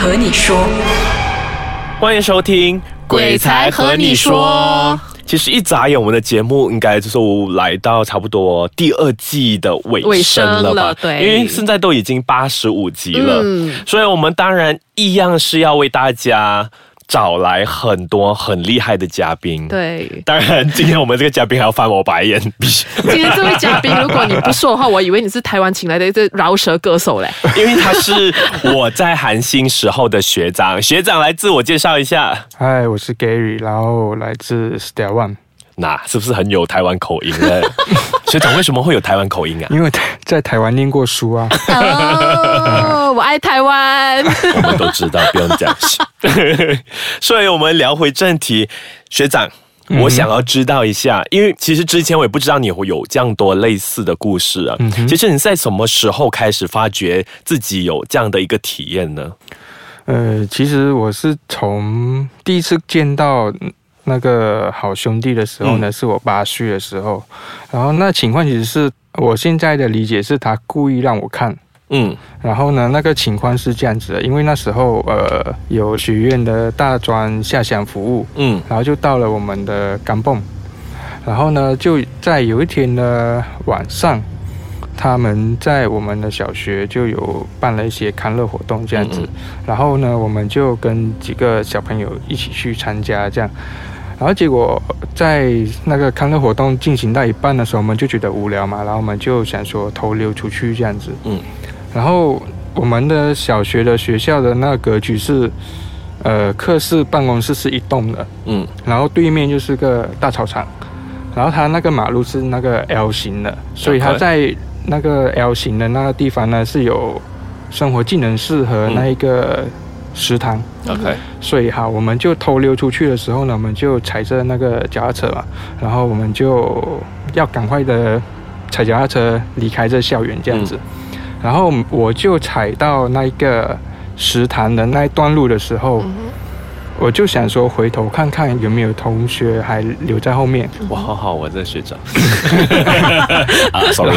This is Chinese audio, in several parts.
和你说，欢迎收听《鬼才和你说》。其实一眨眼，我们的节目应该就是来到差不多第二季的尾尾声了吧？声了对因为现在都已经八十五集了，嗯所以我们当然一样是要为大家找来很多很厉害的嘉宾。。对，当然，今天我们这个嘉宾还要翻我白眼，今天这位嘉宾，如果你不说的话，我以为你是台湾请来的一个饶舌歌手嘞。因为他是我在韩星时候的学长。学长来自我介绍一下，嗨，我是 Gary，然后来自 Star One，那是不是很有台湾口音呢？学长为什么会有台湾口音啊？因为在台湾念过书啊。哦，我爱台湾。我们都知道，不用讲。所以，我们聊回正题，学长。我想要知道一下，因为其实之前我也不知道你会有这样多类似的故事啊。其实你在什么时候开始发觉自己有这样的一个体验呢？呃，其实我是从第一次见到那个好兄弟的时候呢，是我八岁的时候，然后那情况其实是我现在的理解是他故意让我看。嗯。然后呢，那个情况是这样子的，因为那时候呃有学院的大专下乡服务，嗯。然后就到了我们的甘蹦，然后呢，就在有一天的晚上，他们在我们的小学就有办了一些康乐活动这样子，嗯。然后呢，我们就跟几个小朋友一起去参加这样。然后结果在那个康乐活动进行到一半的时候，我们就觉得无聊嘛，然后我们就想说偷溜出去这样子。嗯。然后我们的小学的学校的那个格局是，呃，课室办公室是一栋的，嗯。然后对面就是个大操场，然后它那个马路是那个 L 型的，所以它在那个 L 型的那个地方呢是有生活技能室和那一个食堂。，OK，所以哈，我们就偷溜出去的时候呢，我们就踩着那个脚踏车嘛，然后我们就要赶快的踩脚踏车离开这校园这样子。然后我就踩到那一个食堂的那一段路的时候，我就想说回头看看有没有同学还留在后面。我好好，我这学长。啊，sorry，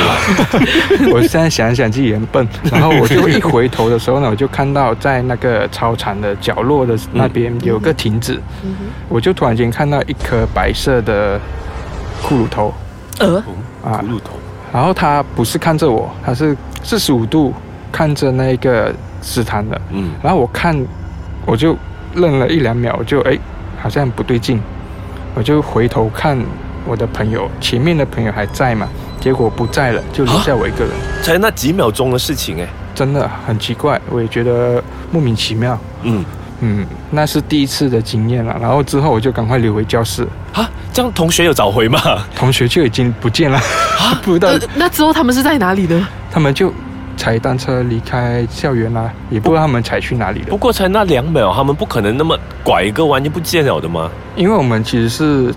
我现在想一想自己很笨，然后我就一回头的时候呢，我就看到在那个操场的角落的那边有个亭子，我就突然间看到一颗白色的骷髅头呃，啊骷髅头。然后他不是看着我，他是四十五度看着那个食堂的，嗯然后我看我就愣了一两秒，我就哎好像不对劲，我就回头看我的朋友，前面的朋友还在嘛，结果不在了，就留下我一个人。才那几秒钟的事情哎。真的很奇怪，我也觉得莫名其妙。嗯嗯，那是第一次的经验了。然后之后我就赶快溜回教室，啊，这样同学有找回吗？同学就已经不见了，啊 不知道呃那之后他们是在哪里呢？他们就踩单车离开校园啦，也不知道他们踩去哪里了不。过才那两秒，他们不可能那么拐一个弯就不见了的吗？因为我们其实是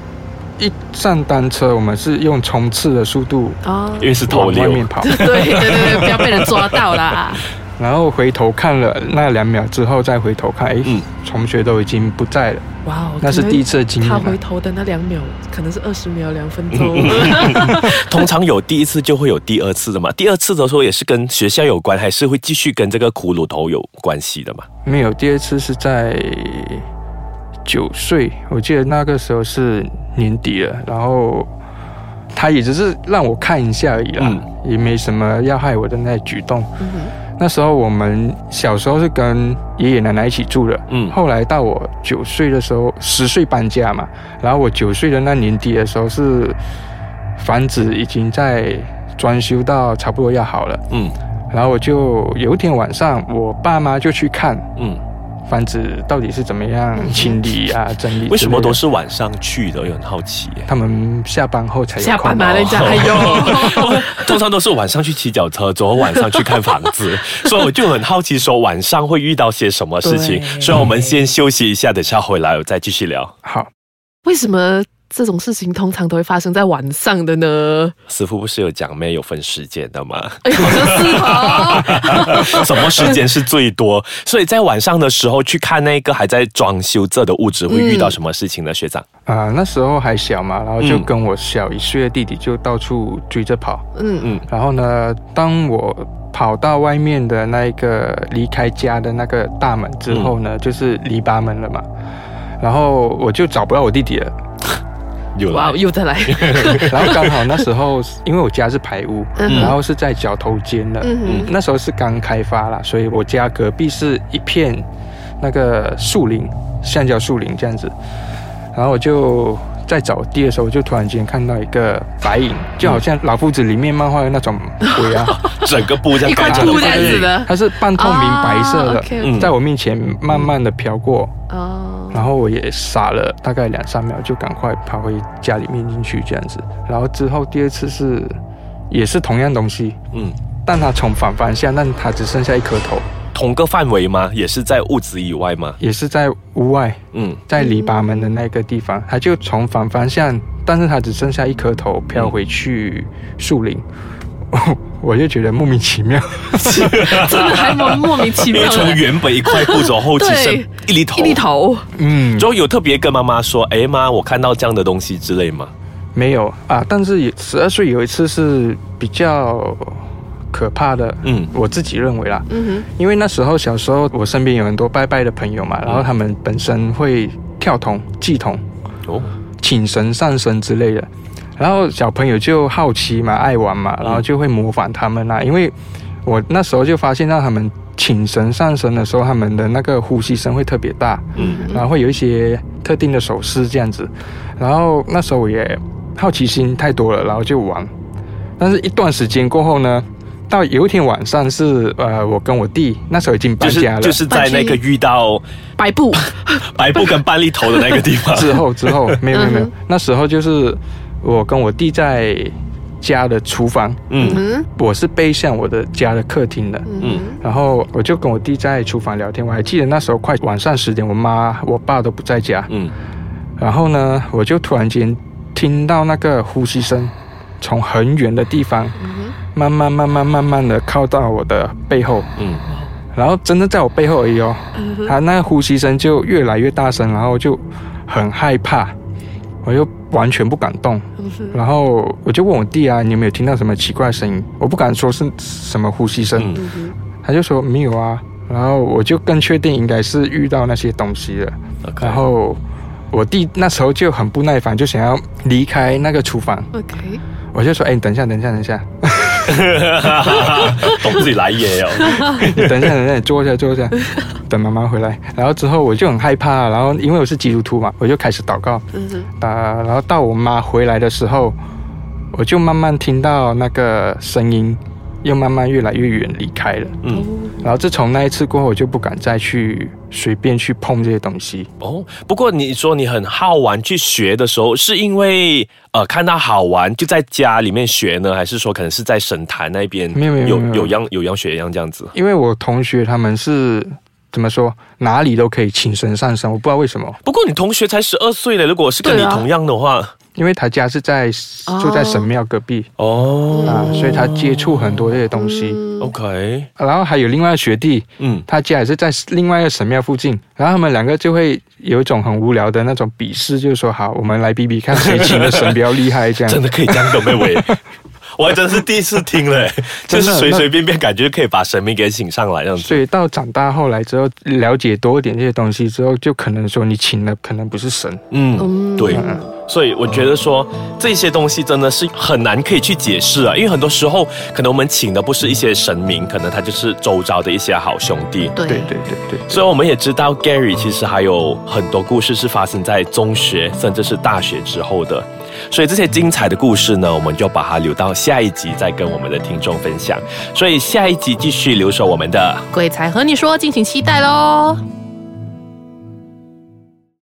一上单车，我们是用冲刺的速度啊，因为是偷溜。往外面跑，对对对对，不要被人抓到啦。然后回头看了那两秒之后再回头看，哎，嗯同学都已经不在了，哇哦，那是第一次的经历他啊。回头的那两秒，可能是二十秒、两分钟。通常有第一次就会有第二次的嘛。第二次的时候也是跟学校有关，还是会继续跟这个骷髅头有关系的嘛？没有，第二次是在九岁，我记得那个时候是年底了，然后他也只是让我看一下而已啦，嗯。也没什么要害我的那举动。那时候我们小时候是跟爷爷奶奶一起住的，嗯。后来到我九岁的时候，十岁搬家嘛，然后我九岁的那年底的时候是房子已经在装修到差不多要好了，嗯。然后我就有一天晚上，我爸妈就去看嗯，房子到底是怎么样清理啊、整理。为什么都是晚上去的？我很好奇耶。他们下班后才有下班嘛，空人家哎呦，通常都是晚上去骑脚车，之后晚上去看房子，所以我就很好奇，说晚上会遇到些什么事情。所以我们先休息一下，等下回来我再继续聊。好，为什么这种事情通常都会发生在晚上的呢？师傅不是有讲没有分时间的吗？哎，好像是哦。什么时间是最多？所以在晚上的时候去看那个还在装修这的屋子，会遇到什么事情呢？学长啊、那时候还小嘛，然后就跟我小一岁的弟弟就到处追着跑。嗯嗯然后呢，当我跑到外面的那一个离开家的那个大门之后呢，就是篱笆门了嘛。然后我就找不到我弟弟了。有哇，来，又再来。然后刚好那时候，因为我家是排屋，嗯。然后是在角头间的，嗯那时候是刚开发啦，所以我家隔壁是一片那个树林，橡胶树林这样子。然后我就在找地的时候，我就突然间看到一个白影，就好像老夫子里面漫画的那种鬼啊，整个布这样一块盖着布这样子的它是半透明白色的，在我面前慢慢的飘过，哦，然后我也傻了大概两三秒，就赶快跑回家里面进去这样子。然后之后第二次是也是同样东西，嗯，但它从反方向，但它只剩下一颗头，同个范围吗？也是在屋子以外吗？也是在屋外，嗯，在篱笆门的那个地方，它就从反方向，但是它只剩下一颗头飘回去树林。我就觉得莫名其妙，真的还蛮莫名其妙的。从原本一块布走后，其对实一粒头，一粒头，嗯，之后有特别跟妈妈说：“哎妈，我看到这样的东西之类吗？没有。啊。但是也十二岁有一次是比较可怕的，？”嗯。我自己认为啦，嗯哼。因为那时候小时候我身边有很多拜拜的朋友嘛，然后他们本身会跳童、祭童、哦，请神上身之类的，然后小朋友就好奇嘛，爱玩嘛，然后就会模仿他们啦。因为我那时候就发现到他们请神上身的时候，他们的那个呼吸声会特别大，嗯然后会有一些特定的手势这样子。然后那时候我也好奇心太多了，然后就玩。但是一段时间过后呢，到有一天晚上是呃，我跟我弟那时候已经搬家了，就是在那个遇到，白布，白布跟半粒头的那个地方，之后之后没有没有那时候就是我跟我弟在家的厨房，嗯。嗯。我是背向我的家的客厅的，嗯。然后我就跟我弟在厨房聊天。我还记得那时候快晚上十点，我妈我爸都不在家，嗯。然后呢，我就突然间听到那个呼吸声从很远的地方嗯慢慢慢慢慢慢的靠到我的背后，嗯，然后真的在我背后而已哦，嗯他那个呼吸声就越来越大声，然后就很害怕，我就完全不敢动。然后我就问我弟啊，你有没有听到什么奇怪的声音？我不敢说是什么呼吸声，嗯他就说没有啊。然后我就更确定应该是遇到那些东西了。然后我弟那时候就很不耐烦，就想要离开那个厨房。，OK，我就说：“哎，你等一下，等一下，等一下，懂自己来也哦，你 等一下，等一下，你坐下，坐下，等妈妈回来。”然后之后我就很害怕，然后因为我是基督徒嘛，我就开始祷告。嗯哼，啊，然后到我妈回来的时候，我就慢慢听到那个声音，又慢慢越来越远离开了。嗯然后自从那一次过后，我就不敢再去随便去碰这些东西。哦。不过你说你很好玩去学的时候，是因为呃看到好玩就在家里面学呢，还是说可能是在神坛那边没有没有样有样学样这样子？因为我同学他们是怎么说，哪里都可以请神上身，我不知道为什么，不过你同学才十二岁了，如果是跟你同样的话，因为他家是在住在神庙隔壁。哦。啊，所以他接触很多这些东西。嗯 OK，然后还有另外一个学弟，嗯。他家也是在另外一个神庙附近，然后他们两个就会有一种很无聊的那种比试，就是说好，我们来比比看谁请的神比较厉害，这样。真。的可以这样的妹妹。我还真是第一次听嘞，就是随随便便感觉可以把神明给请上来这样子。所以到长大后来之后，了解多一点这些东西之后，就可能说你请的可能不是神，嗯，嗯。对。嗯，所以我觉得说这些东西真的是很难可以去解释啊，因为很多时候可能我们请的不是一些神明，可能他就是周遭的一些好兄弟。对对对对对。所以我们也知道 Gary 其实还有很多故事是发生在中学甚至是大学之后的，所以这些精彩的故事呢，我们就把它留到下一集再跟我们的听众分享。所以下一集继续留守我们的。鬼才和你说，敬请期待喽。